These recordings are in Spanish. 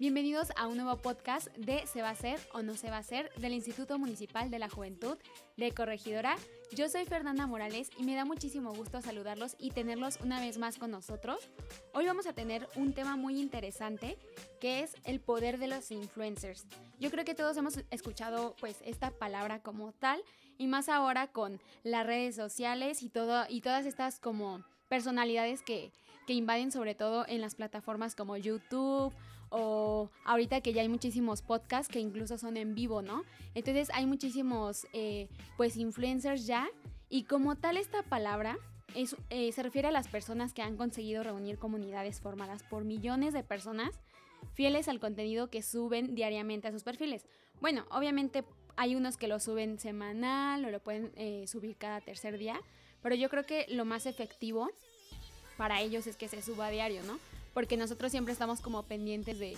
Bienvenidos a un nuevo podcast de Se va a hacer o no se va a hacer del Instituto Municipal de la Juventud de Corregidora. Yo soy Fernanda Morales y me da muchísimo gusto saludarlos y tenerlos una vez más con nosotros. Hoy vamos a tener un tema muy interesante que es el poder de los influencers. Yo creo que todos hemos escuchado pues esta palabra como tal y más ahora con las redes sociales y todo y todas estas como personalidades que que invaden sobre todo en las plataformas como YouTube o ahorita que ya hay muchísimos podcasts que incluso son en vivo, ¿no? Entonces hay muchísimos eh, pues influencers ya y como tal esta palabra es, eh, se refiere a las personas que han conseguido reunir comunidades formadas por millones de personas fieles al contenido que suben diariamente a sus perfiles. Bueno, obviamente hay unos que lo suben semanal o lo pueden eh, subir cada tercer día, pero yo creo que lo más efectivo para ellos es que se suba a diario, ¿no? Porque nosotros siempre estamos como pendientes de,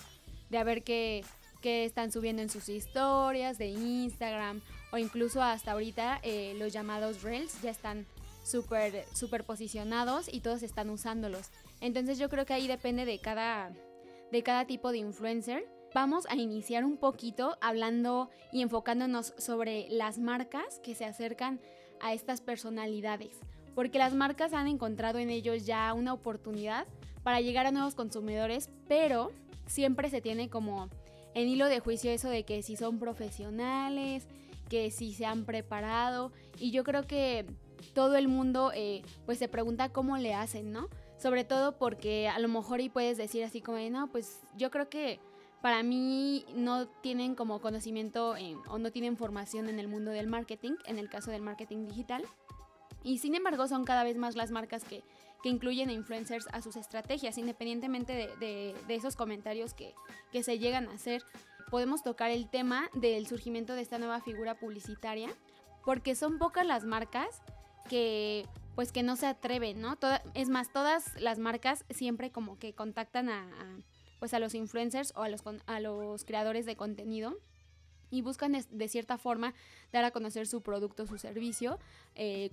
de a ver qué, qué están subiendo en sus historias de Instagram o incluso hasta ahorita eh, los llamados Reels ya están súper super posicionados y todos están usándolos. Entonces yo creo que ahí depende de cada, de cada tipo de influencer. Vamos a iniciar un poquito hablando y enfocándonos sobre las marcas que se acercan a estas personalidades porque las marcas han encontrado en ellos ya una oportunidad para llegar a nuevos consumidores, pero siempre se tiene como en hilo de juicio eso de que si son profesionales, que si se han preparado, y yo creo que todo el mundo eh, pues se pregunta cómo le hacen, ¿no? Sobre todo porque a lo mejor y puedes decir así como, no, pues yo creo que para mí no tienen como conocimiento o no tienen formación en el mundo del marketing, en el caso del marketing digital. Y sin embargo son cada vez más las marcas que, incluyen a influencers a sus estrategias, independientemente de, esos comentarios que, se llegan a hacer. Podemos tocar el tema del surgimiento de esta nueva figura publicitaria, porque son pocas las marcas que pues que no se atreven, ¿no? es más, todas las marcas siempre como que contactan a, pues a los influencers o a los, a los creadores de contenido y buscan de, cierta forma dar a conocer su producto, su servicio, eh,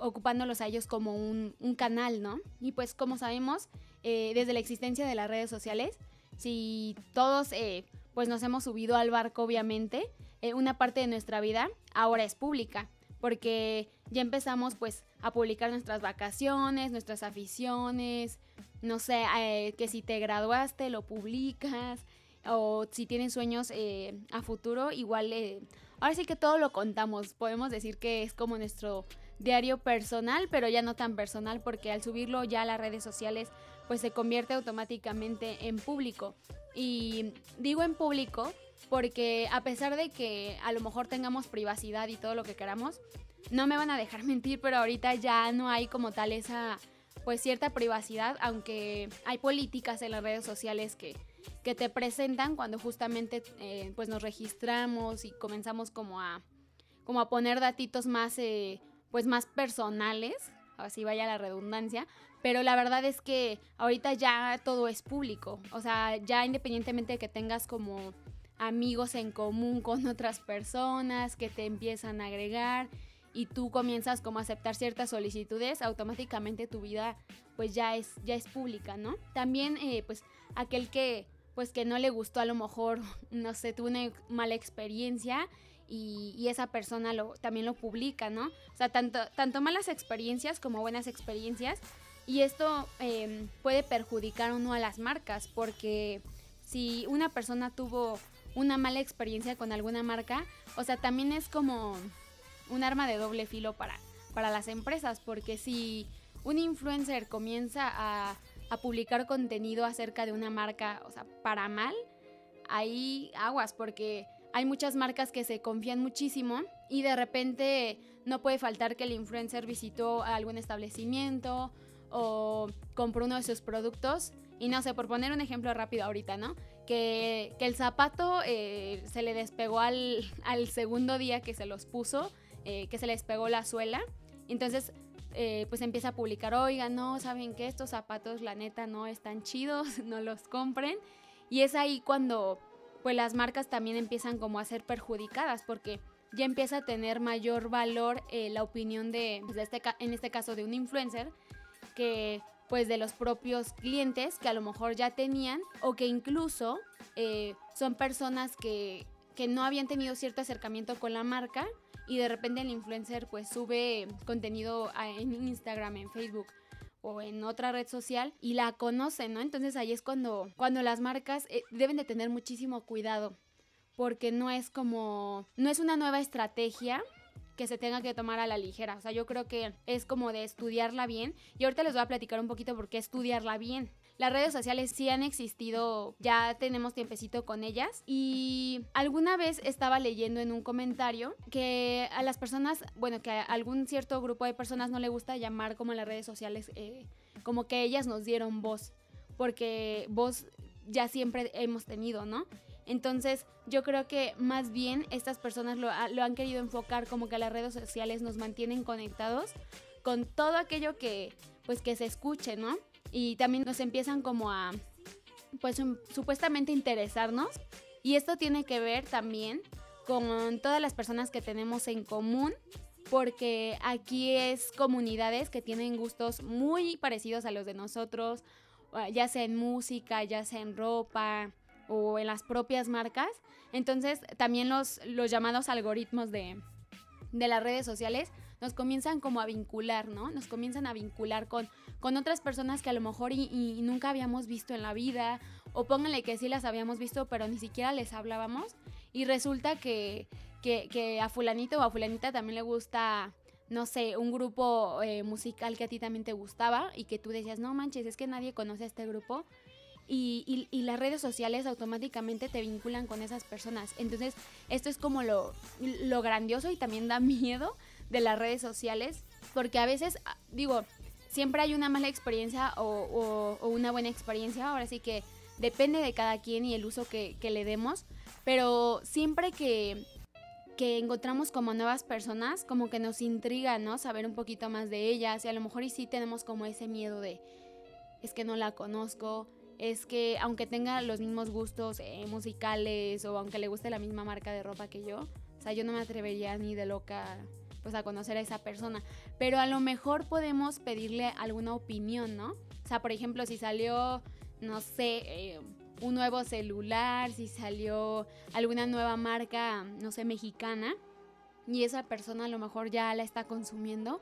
ocupándolos a ellos como un, canal, ¿no? Y pues como sabemos, eh, desde la existencia de las redes sociales, si todos eh, pues nos hemos subido al barco, obviamente, eh, una parte de nuestra vida ahora es pública, porque ya empezamos pues a publicar nuestras vacaciones, nuestras aficiones, no sé, que si te graduaste lo publicas, o si tienes sueños a futuro, igual, ahora sí que todo lo contamos, podemos decir que es como nuestro diario personal, pero ya no tan personal porque al subirlo ya a las redes sociales pues se convierte automáticamente en público. Y digo en público porque a pesar de que a lo mejor tengamos privacidad y todo lo que queramos, no me van a dejar mentir, pero ahorita ya no hay como tal esa pues cierta privacidad, aunque hay políticas en las redes sociales que, que te presentan cuando justamente eh, pues nos registramos y comenzamos como a como a poner datitos más eh, pues más personales, así vaya la redundancia, pero la verdad es que ahorita ya todo es público, o sea, ya independientemente de que tengas como amigos en común con otras personas que te empiezan a agregar y tú comienzas como a aceptar ciertas solicitudes, automáticamente tu vida pues ya es, ya es pública, ¿no? También eh, pues aquel que pues que no le gustó a lo mejor, no sé, tuvo una mala experiencia y, esa persona también lo publica, ¿no? O sea, tanto, malas experiencias como buenas experiencias. Y esto em, puede perjudicar o no a las marcas, porque si una persona tuvo una mala experiencia con alguna marca, o sea, también es como un arma de doble filo para, para las empresas, porque si un influencer comienza a, a publicar contenido acerca de una marca, o sea, para mal, ahí aguas, porque hay muchas marcas que se confían muchísimo y de repente no puede faltar que el influencer visitó algún establecimiento o compró uno de sus productos y no sé, por poner un ejemplo rápido ahorita, ¿no? que, el zapato eh, se le despegó al, segundo día que se los puso, eh, que se le despegó la suela. Entonces, eh, pues empieza a publicar, oigan, no, ¿saben que Estos zapatos, la neta, no están chidos, no los compren. Y es ahí cuando, pues las marcas también empiezan como a ser perjudicadas, porque ya empieza a tener mayor valor la opinión de, pues, este, en este caso, de un influencer, que pues de los propios clientes que a lo mejor ya tenían o que incluso eh, son personas que, que no habían tenido cierto acercamiento con la marca y de repente el influencer pues sube contenido en Instagram, en Facebook o en otra red social y la conocen, ¿no? Entonces ahí es cuando, cuando las marcas eh, deben de tener muchísimo cuidado porque no es como, no es una nueva estrategia que se tenga que tomar a la ligera. O sea, yo creo que es como de estudiarla bien. Y ahorita les voy a platicar un poquito por qué estudiarla bien. Las redes sociales sí han existido, ya tenemos tiempecito con ellas. Y alguna vez estaba leyendo en un comentario que a las personas, bueno, que a algún cierto grupo de personas no le gusta llamar como las redes sociales, eh, como que ellas nos dieron voz. Porque voz ya siempre hemos tenido, ¿no? Entonces, yo creo que más bien estas personas lo, han querido enfocar como que las redes sociales nos mantienen conectados con todo aquello que, pues, que se escuche, ¿no? Y también nos empiezan como a, pues, supuestamente interesarnos. Y esto tiene que ver también con todas las personas que tenemos en común, porque aquí es comunidades que tienen gustos muy parecidos a los de nosotros, ya sea en música, ya sea en ropa, o en las propias marcas. Entonces también los, los llamados algoritmos de, las redes sociales nos comienzan como a vincular, ¿no? Nos comienzan a vincular con, con otras personas que a lo mejor y, nunca habíamos visto en la vida, o pónganle que sí las habíamos visto, pero ni siquiera les hablábamos, y resulta que, que, a fulanito o a fulanita también le gusta, no sé, un grupo eh, musical que a ti también te gustaba, y que tú decías, no manches, es que nadie conoce a este grupo, y, las redes sociales automáticamente te vinculan con esas personas. Entonces, esto es como lo, grandioso y también da miedo de las redes sociales, porque a veces, ah, digo, siempre hay una mala experiencia o, una buena experiencia, ahora sí que depende de cada quien y el uso que, le demos, pero siempre que, que encontramos como nuevas personas, como que nos intriga, ¿no? Saber un poquito más de ellas y a lo mejor y sí tenemos como ese miedo de, es que no la conozco, es que aunque tenga los mismos gustos eh, musicales o aunque le guste la misma marca de ropa que yo, o sea, yo no me atrevería ni de loca pues a conocer a esa persona, pero a lo mejor podemos pedirle alguna opinión, ¿no? O sea, por ejemplo, si salió, no sé, eh, un nuevo celular, si salió alguna nueva marca, no sé, mexicana, y esa persona a lo mejor ya la está consumiendo,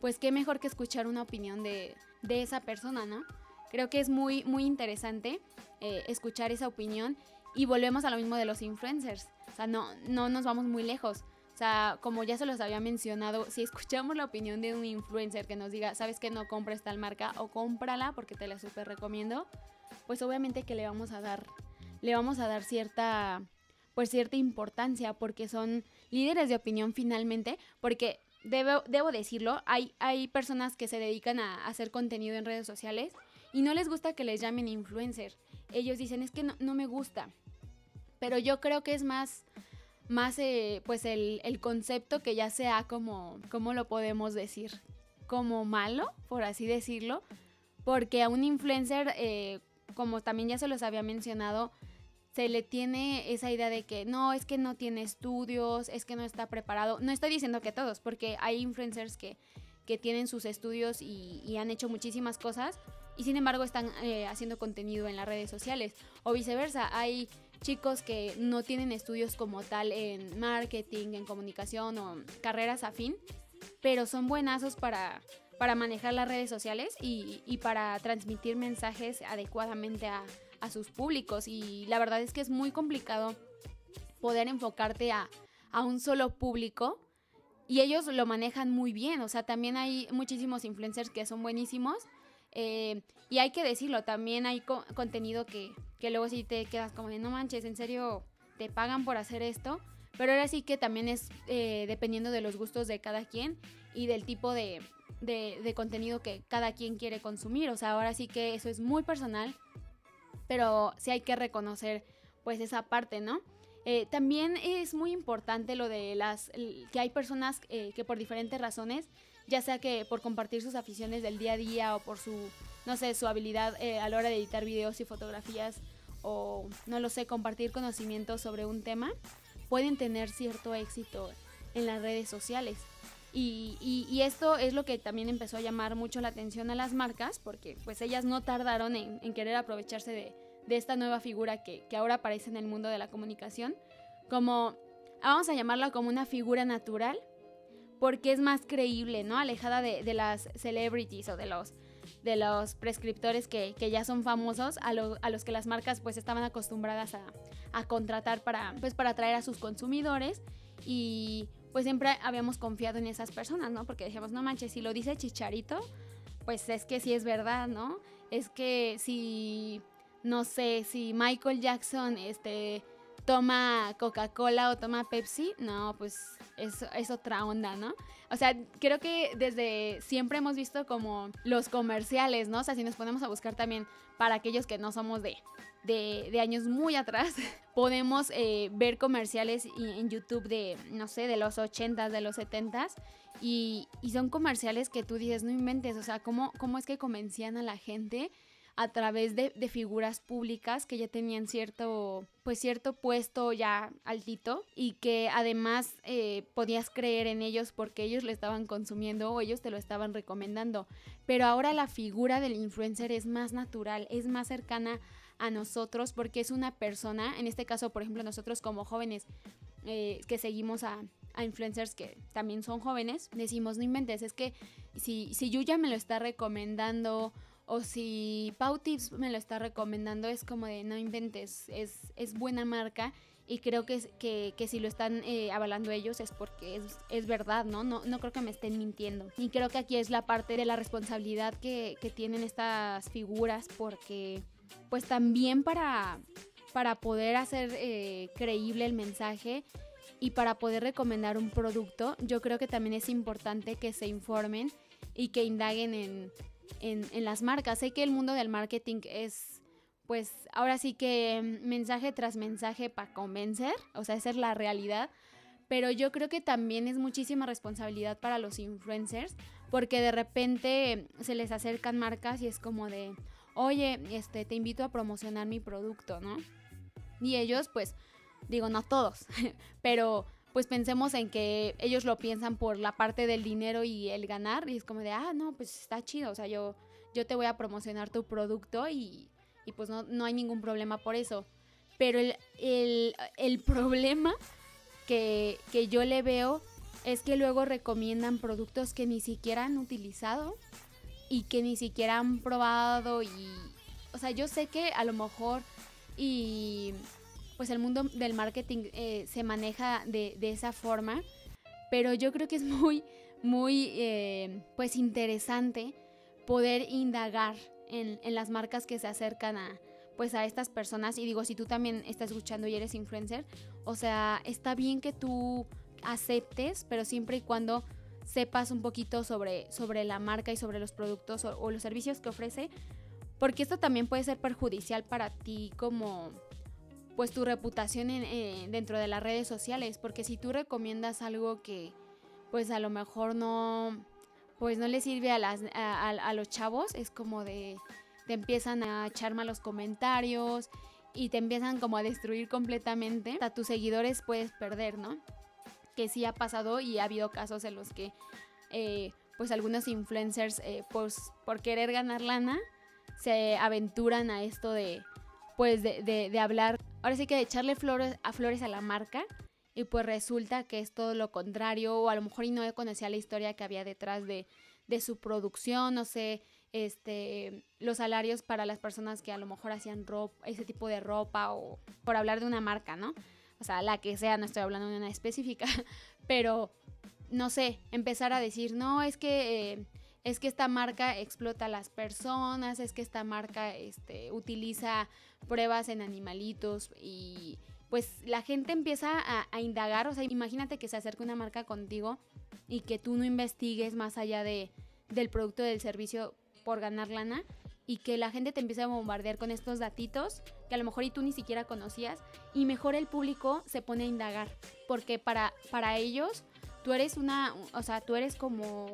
pues qué mejor que escuchar una opinión de, de esa persona, ¿no? Creo que es muy, muy interesante eh, escuchar esa opinión y volvemos a lo mismo de los influencers. O sea, no, no nos vamos muy lejos. Sea, como ya se los había mencionado, si escuchamos la opinión de un influencer que nos diga, sabes que no compres tal marca o cómprala porque te la súper recomiendo, pues obviamente que le vamos a dar, le vamos a dar cierta, pues cierta importancia porque son líderes de opinión finalmente, porque debo, debo decirlo, hay, hay personas que se dedican a hacer contenido en redes sociales y no les gusta que les llamen influencer. Ellos dicen, es que no, me gusta. Pero yo creo que es más, más eh, pues el, concepto que ya sea como, ¿cómo lo podemos decir? Como malo, por así decirlo. Porque a un influencer, eh, como también ya se los había mencionado, se le tiene esa idea de que no, es que no tiene estudios, es que no está preparado. No estoy diciendo que todos, porque hay influencers que, que tienen sus estudios y, y han hecho muchísimas cosas, y sin embargo están eh, haciendo contenido en las redes sociales. O viceversa, hay chicos que no tienen estudios como tal en marketing, en comunicación o carreras afín, pero son buenazos para, para manejar las redes sociales y, para transmitir mensajes adecuadamente a, a, sus públicos. Y la verdad es que es muy complicado poder enfocarte a, a un solo público. Y ellos lo manejan muy bien, o sea, también hay muchísimos influencers que son buenísimos, eh, y hay que decirlo, también hay contenido que, que luego sí te quedas como de no manches, en serio, te pagan por hacer esto. Pero ahora sí que también es eh, dependiendo de los gustos de cada quien y del tipo de, de, contenido que cada quien quiere consumir. O sea, ahora sí que eso es muy personal pero sí hay que reconocer pues esa parte, ¿no? Eh, también es muy importante lo de las que hay personas eh, que por diferentes razones, ya sea que por compartir sus aficiones del día a día o por su, no sé, su habilidad eh, a la hora de editar videos y fotografías o, no lo sé, compartir conocimientos sobre un tema, pueden tener cierto éxito en las redes sociales. Y, esto es lo que también empezó a llamar mucho la atención a las marcas, porque pues ellas no tardaron en, querer aprovecharse de, de esta nueva figura que, ahora aparece en el mundo de la comunicación, como, vamos a llamarla como una figura natural, porque es más creíble, ¿no? Alejada de, las celebrities o de los, de los prescriptores que, ya son famosos, a, a, los que las marcas pues estaban acostumbradas a, a, contratar para, pues, para atraer a sus consumidores y pues siempre habíamos confiado en esas personas, ¿no? Porque decíamos, no manches, si lo dice Chicharito, pues es que sí es verdad, ¿no? Es que si no sé, si Michael Jackson este, toma Coca-Cola o toma Pepsi, no, pues es, es, otra onda, ¿no? O sea, creo que desde siempre hemos visto como los comerciales, ¿no? O sea, si nos ponemos a buscar también para aquellos que no somos de, de, años muy atrás, podemos eh, ver comerciales en YouTube de, no sé, de los 80s, de los 70s. Y, y son comerciales que tú dices, no inventes, o sea, ¿cómo, cómo es que convencían a la gente? A través de, figuras públicas que ya tenían cierto, pues cierto puesto ya altito y que además eh, podías creer en ellos porque ellos lo estaban consumiendo o ellos te lo estaban recomendando. Pero ahora la figura del influencer es más natural, es más cercana a nosotros porque es una persona, en este caso por ejemplo nosotros como jóvenes eh, que seguimos a, influencers que también son jóvenes, decimos, no inventes, es que si, si Yuya me lo está recomendando o si Tips me lo está recomendando, es como de no inventes, es, es buena marca y creo que, que, que si lo están eh, avalando ellos es porque es, es, verdad, ¿no? ¿no? No creo que me estén mintiendo. Y creo que aquí es la parte de la responsabilidad que, que tienen estas figuras porque pues también para, para poder hacer eh, creíble el mensaje y para poder recomendar un producto, yo creo que también es importante que se informen y que indaguen en las marcas. Sé que el mundo del marketing es, pues, ahora sí que mensaje tras mensaje para convencer, o sea, esa es la realidad. Pero yo creo que también es muchísima responsabilidad para los influencers, porque de repente se les acercan marcas y es como de, oye, este, te invito a promocionar mi producto, ¿no? Y ellos, pues, digo, no todos, pero pues pensemos en que ellos lo piensan por la parte del dinero y el ganar y es como de, ah, no, pues está chido, o sea, yo, yo te voy a promocionar tu producto y, y pues no, no, hay ningún problema por eso. Pero el, el, el problema que, que yo le veo es que luego recomiendan productos que ni siquiera han utilizado y que ni siquiera han probado y, o sea, yo sé que a lo mejor pues el mundo del marketing eh, se maneja de, esa forma, pero yo creo que es muy, muy, eh, pues interesante poder indagar en, las marcas que se acercan a, pues a estas personas. Y digo, si tú también estás escuchando y eres influencer, o sea, está bien que tú aceptes, pero siempre y cuando sepas un poquito sobre, sobre la marca y sobre los productos o los servicios que ofrece, porque esto también puede ser perjudicial para ti como, pues tu reputación en, dentro de las redes sociales, porque si tú recomiendas algo que pues a lo mejor no pues no le sirve a, las, a, los chavos, es como de te empiezan a echar malos comentarios y te empiezan como a destruir completamente, a tus seguidores puedes perder, ¿no? Que sí ha pasado y ha habido casos en los que eh, pues algunos influencers eh, pues por querer ganar lana se aventuran a esto de pues de, de hablar ahora sí que de echarle flores a flores a la marca y pues resulta que es todo lo contrario o a lo mejor y no conocía la historia que había detrás de, de su producción, no sé, este, los salarios para las personas que a lo mejor hacían ropa, ese tipo de ropa o por hablar de una marca, ¿no? O sea, la que sea, no estoy hablando de una específica, pero no sé, empezar a decir, no, es que... Eh, es que esta marca explota a las personas, es que esta marca este, utiliza pruebas en animalitos y pues la gente empieza a, indagar, o sea, imagínate que se acerque una marca contigo y que tú no investigues más allá de, del producto del servicio por ganar lana y que la gente te empiece a bombardear con estos datitos que a lo mejor y tú ni siquiera conocías y mejor el público se pone a indagar porque para, para ellos tú eres una, o sea, tú eres como,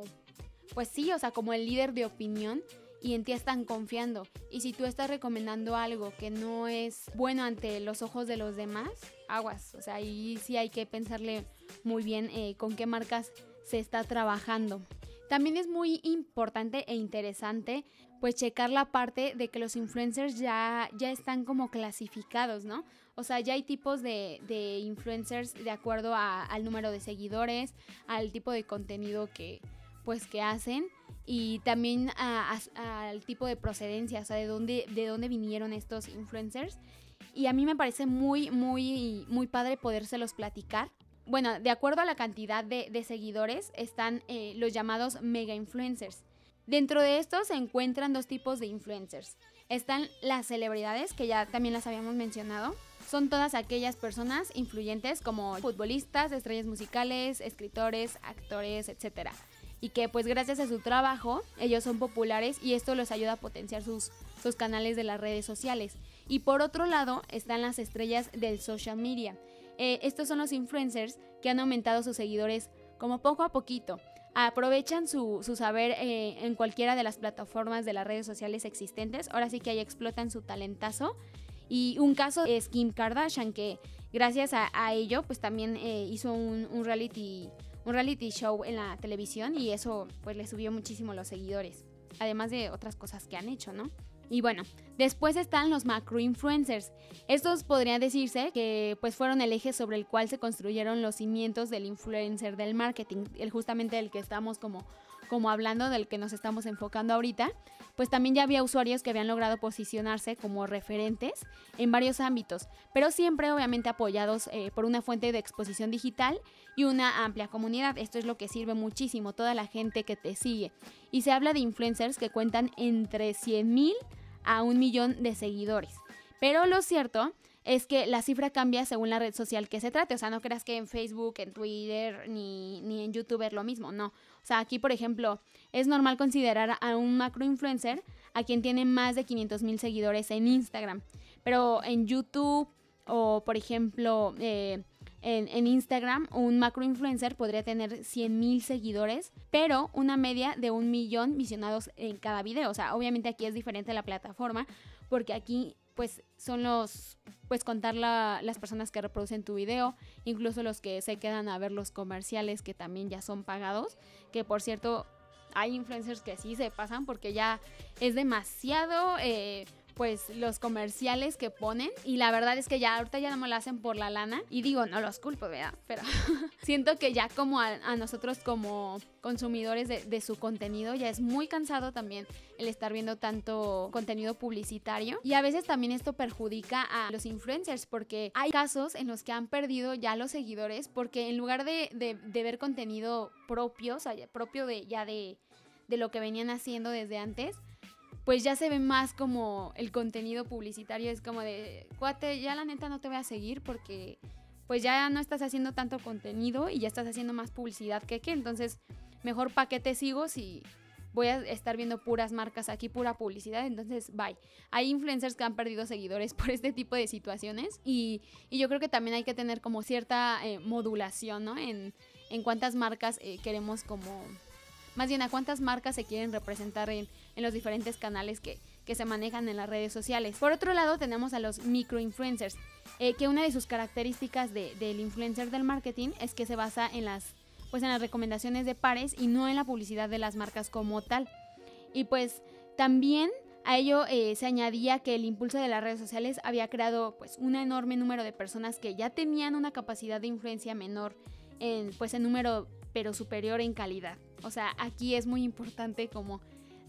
pues sí, o sea, como el líder de opinión y en ti están confiando. Y si tú estás recomendando algo que no es bueno ante los ojos de los demás, aguas. O sea, ahí sí hay que pensarle muy bien eh, con qué marcas se está trabajando. También es muy importante e interesante pues checar la parte de que los influencers ya, ya están como clasificados, ¿no? O sea, ya hay tipos de, de influencers de acuerdo al número de seguidores, al tipo de contenido que pues que hacen y también al tipo de procedencia, o sea, de dónde, de dónde vinieron estos influencers. Y a mí me parece muy, muy, muy padre podérselos platicar. Bueno, de acuerdo a la cantidad de, seguidores están eh, los llamados mega influencers. Dentro de estos se encuentran dos tipos de influencers. Están las celebridades, que ya también las habíamos mencionado. Son todas aquellas personas influyentes como futbolistas, estrellas musicales, escritores, actores, etc y que pues gracias a su trabajo ellos son populares y esto les ayuda a potenciar sus, sus canales de las redes sociales. Y por otro lado están las estrellas del social media. Eh, estos son los influencers que han aumentado sus seguidores como poco a poquito. Aprovechan su, saber eh, en cualquiera de las plataformas de las redes sociales existentes. Ahora sí que ahí explotan su talentazo. Y un caso es Kim Kardashian, que gracias a, ello, pues también eh, hizo un, un reality un reality show en la televisión y eso pues le subió muchísimo los seguidores. Además de otras cosas que han hecho, ¿no? Y bueno, después están los macro influencers. Estos podría decirse que pues fueron el eje sobre el cual se construyeron los cimientos del influencer del marketing, el justamente el que estamos como como hablando del que nos estamos enfocando ahorita, pues también ya había usuarios que habían logrado posicionarse como referentes en varios ámbitos, pero siempre obviamente apoyados eh, por una fuente de exposición digital y una amplia comunidad. Esto es lo que sirve muchísimo, toda la gente que te sigue. Y se habla de influencers que cuentan entre 100 mil a un millón de seguidores. Pero lo cierto es que la cifra cambia según la red social que se trate. O sea, no creas que en Facebook, en Twitter ni, ni en YouTube es lo mismo, no. O sea, aquí, por ejemplo, es normal considerar a un macro influencer a quien tiene más de 500 mil seguidores en Instagram. Pero en YouTube o, por ejemplo, eh, en, en, Instagram, un macro influencer podría tener 100 mil seguidores, pero una media de un millón visionados en cada video. O sea, obviamente aquí es diferente la plataforma, porque aquí pues son los, pues contar las personas que reproducen tu video, incluso los que se quedan a ver los comerciales que también ya son pagados, que por cierto hay influencers que sí se pasan porque ya es demasiado... Eh, pues los comerciales que ponen y la verdad es que ya ahorita ya no me lo hacen por la lana y digo, no los culpo, ¿verdad? Pero siento que ya como a, nosotros como consumidores de, su contenido ya es muy cansado también el estar viendo tanto contenido publicitario y a veces también esto perjudica a los influencers porque hay casos en los que han perdido ya los seguidores porque en lugar de, de ver contenido propio, o sea, propio de ya de, de lo que venían haciendo desde antes, pues ya se ve más como el contenido publicitario, es como de, cuate, ya la neta no te voy a seguir porque pues ya no estás haciendo tanto contenido y ya estás haciendo más publicidad que qué, entonces mejor para qué te sigo si voy a estar viendo puras marcas aquí, pura publicidad, entonces bye. Hay influencers que han perdido seguidores por este tipo de situaciones y, yo creo que también hay que tener como cierta eh, modulación, ¿no? En, en cuántas marcas eh, queremos como más bien a cuántas marcas se quieren representar en, los diferentes canales que, se manejan en las redes sociales. Por otro lado, tenemos a los microinfluencers, eh, que una de sus características del influencer del marketing es que se basa en las, pues en las recomendaciones de pares y no en la publicidad de las marcas como tal. Y pues también a ello eh, se añadía que el impulso de las redes sociales había creado pues un enorme número de personas que ya tenían una capacidad de influencia menor en pues en número pero superior en calidad. O sea, aquí es muy importante como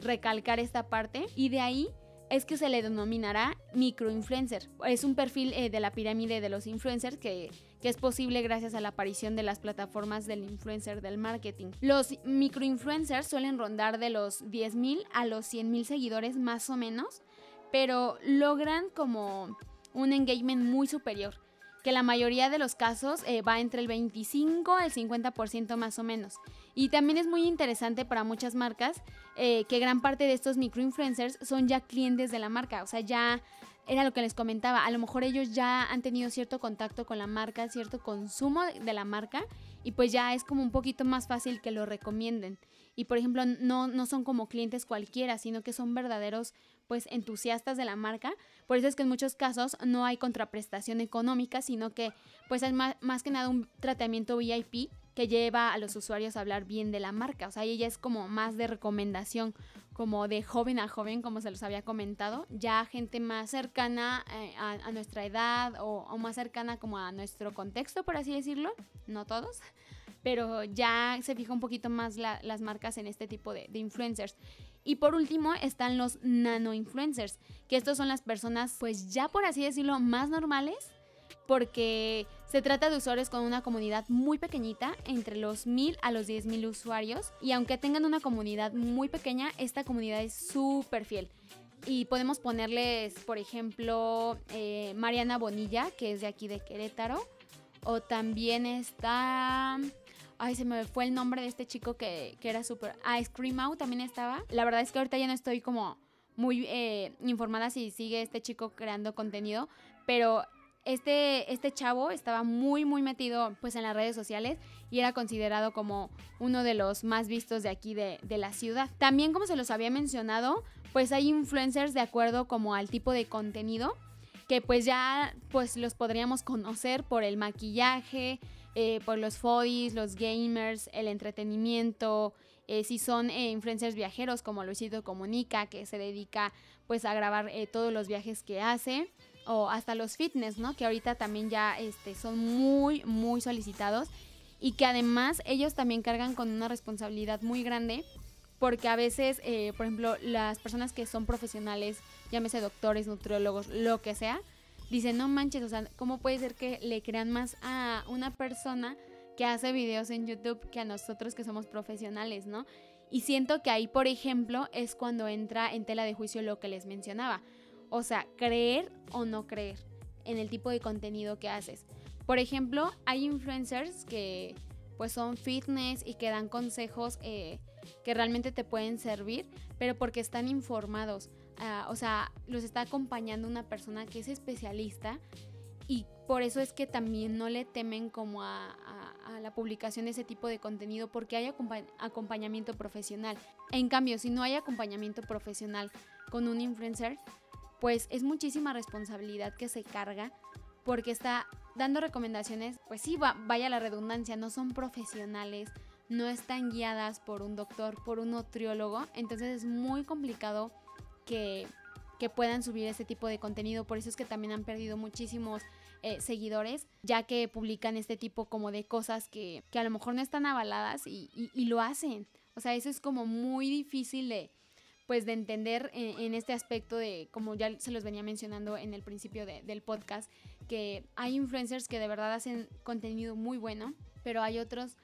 recalcar esta parte y de ahí es que se le denominará microinfluencer. Es un perfil eh, de la pirámide de los influencers que, que, es posible gracias a la aparición de las plataformas del influencer del marketing. Los microinfluencers suelen rondar de los 10.000 a los 100.000 seguidores más o menos, pero logran como un engagement muy superior que la mayoría de los casos eh, va entre el 25 al 50% más o menos. Y también es muy interesante para muchas marcas eh, que gran parte de estos microinfluencers son ya clientes de la marca, o sea, ya era lo que les comentaba, a lo mejor ellos ya han tenido cierto contacto con la marca, cierto consumo de la marca y pues ya es como un poquito más fácil que lo recomienden. Y por ejemplo, no, no son como clientes cualquiera, sino que son verdaderos pues entusiastas de la marca. Por eso es que en muchos casos no hay contraprestación económica, sino que pues es más, más que nada un tratamiento VIP que lleva a los usuarios a hablar bien de la marca. O sea, ella es como más de recomendación, como de joven a joven, como se los había comentado. Ya gente más cercana eh, a, nuestra edad o, más cercana como a nuestro contexto, por así decirlo. No todos. Pero ya se fija un poquito más las marcas en este tipo de, de influencers. Y por último están los nano influencers, que estos son las personas, pues ya por así decirlo, más normales, porque se trata de usuarios con una comunidad muy pequeñita, entre los mil a los diez mil usuarios, y aunque tengan una comunidad muy pequeña, esta comunidad es súper fiel. Y podemos ponerles, por ejemplo, eh, Mariana Bonilla, que es de aquí de Querétaro, o también está Ay, se me fue el nombre de este chico que, era súper... Ah, Scream Out también estaba. La verdad es que ahorita ya no estoy como muy eh, informada si sigue este chico creando contenido, pero este, este chavo estaba muy, muy metido pues en las redes sociales y era considerado como uno de los más vistos de aquí de, de, la ciudad. También como se los había mencionado, pues hay influencers de acuerdo como al tipo de contenido que pues ya pues los podríamos conocer por el maquillaje, eh, por los fodis, los gamers, el entretenimiento, eh, si son eh, influencers viajeros como Luisito Comunica, que se dedica pues a grabar todos los viajes que hace, o hasta los fitness, ¿no? Que ahorita también ya este, son muy, muy solicitados y que además ellos también cargan con una responsabilidad muy grande porque a veces, por ejemplo, las personas que son profesionales, llámese doctores, nutriólogos, lo que sea, dicen, no manches, o sea, ¿cómo puede ser que le crean más a una persona que hace videos en YouTube que a nosotros que somos profesionales, ¿no? Y siento que ahí, por ejemplo, es cuando entra en tela de juicio lo que les mencionaba. O sea, creer o no creer en el tipo de contenido que haces. Por ejemplo, hay influencers que pues son fitness y que dan consejos eh, que realmente te pueden servir, pero porque están informados. Ah, o sea, los está acompañando una persona que es especialista y por eso es que también no le temen como a, la publicación de ese tipo de contenido porque hay acompañamiento profesional. En cambio, si no hay acompañamiento profesional con un influencer, pues es muchísima responsabilidad que se carga porque está dando recomendaciones, pues sí, vaya la redundancia, no son profesionales, no están guiadas por un doctor, por un nutriólogo, entonces es muy complicado que, puedan subir este tipo de contenido. Por eso es que también han perdido muchísimos eh, seguidores, ya que publican este tipo como de cosas que, a lo mejor no están avaladas y, lo hacen. O sea, eso es como muy difícil de, pues de entender en, este aspecto de, como ya se los venía mencionando en el principio del podcast, que hay influencers que de verdad hacen contenido muy bueno, pero hay otros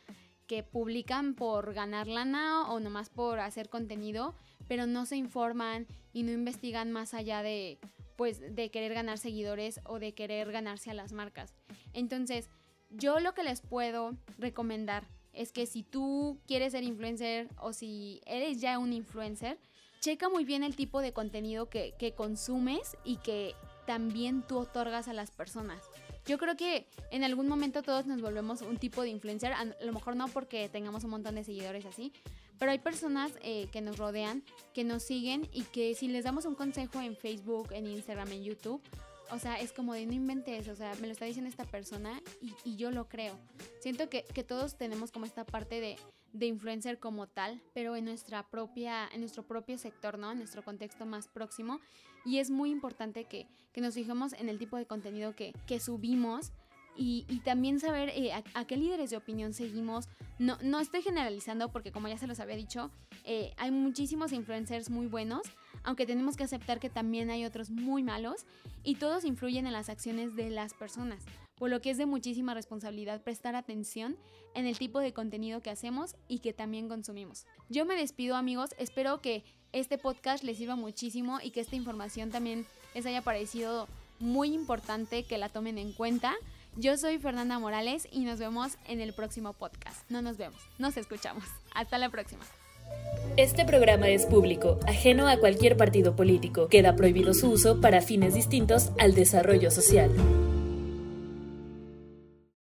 que publican por ganar lana o nomás por hacer contenido, pero no se informan y no investigan más allá de pues de querer ganar seguidores o de querer ganarse a las marcas. Entonces, yo lo que les puedo recomendar es que si tú quieres ser influencer o si eres ya un influencer, checa muy bien el tipo de contenido que, que consumes y que también tú otorgas a las personas. Yo creo que en algún momento todos nos volvemos un tipo de influencer, a lo mejor no porque tengamos un montón de seguidores así, pero hay personas eh, que nos rodean, que nos siguen y que si les damos un consejo en Facebook, en Instagram, en YouTube, o sea, es como de no inventes, o sea, me lo está diciendo esta persona y, yo lo creo. Siento que, que, todos tenemos como esta parte de, de influencer como tal, pero en nuestra propia, en nuestro propio sector, ¿no? En nuestro contexto más próximo. Y es muy importante que, que nos fijemos en el tipo de contenido que, que subimos y, y, también saber eh, a, qué líderes de opinión seguimos. No, no estoy generalizando porque como ya se los había dicho, eh, hay muchísimos influencers muy buenos, aunque tenemos que aceptar que también hay otros muy malos y todos influyen en las acciones de las personas, por lo que es de muchísima responsabilidad prestar atención en el tipo de contenido que hacemos y que también consumimos. Yo me despido amigos, espero que este podcast les sirva muchísimo y que esta información también les haya parecido muy importante que la tomen en cuenta Yo soy Fernanda Morales y nos vemos en el próximo podcast. No nos vemos, nos escuchamos. Hasta la próxima. Este programa es público, ajeno a cualquier partido político. Queda prohibido su uso para fines distintos al desarrollo social.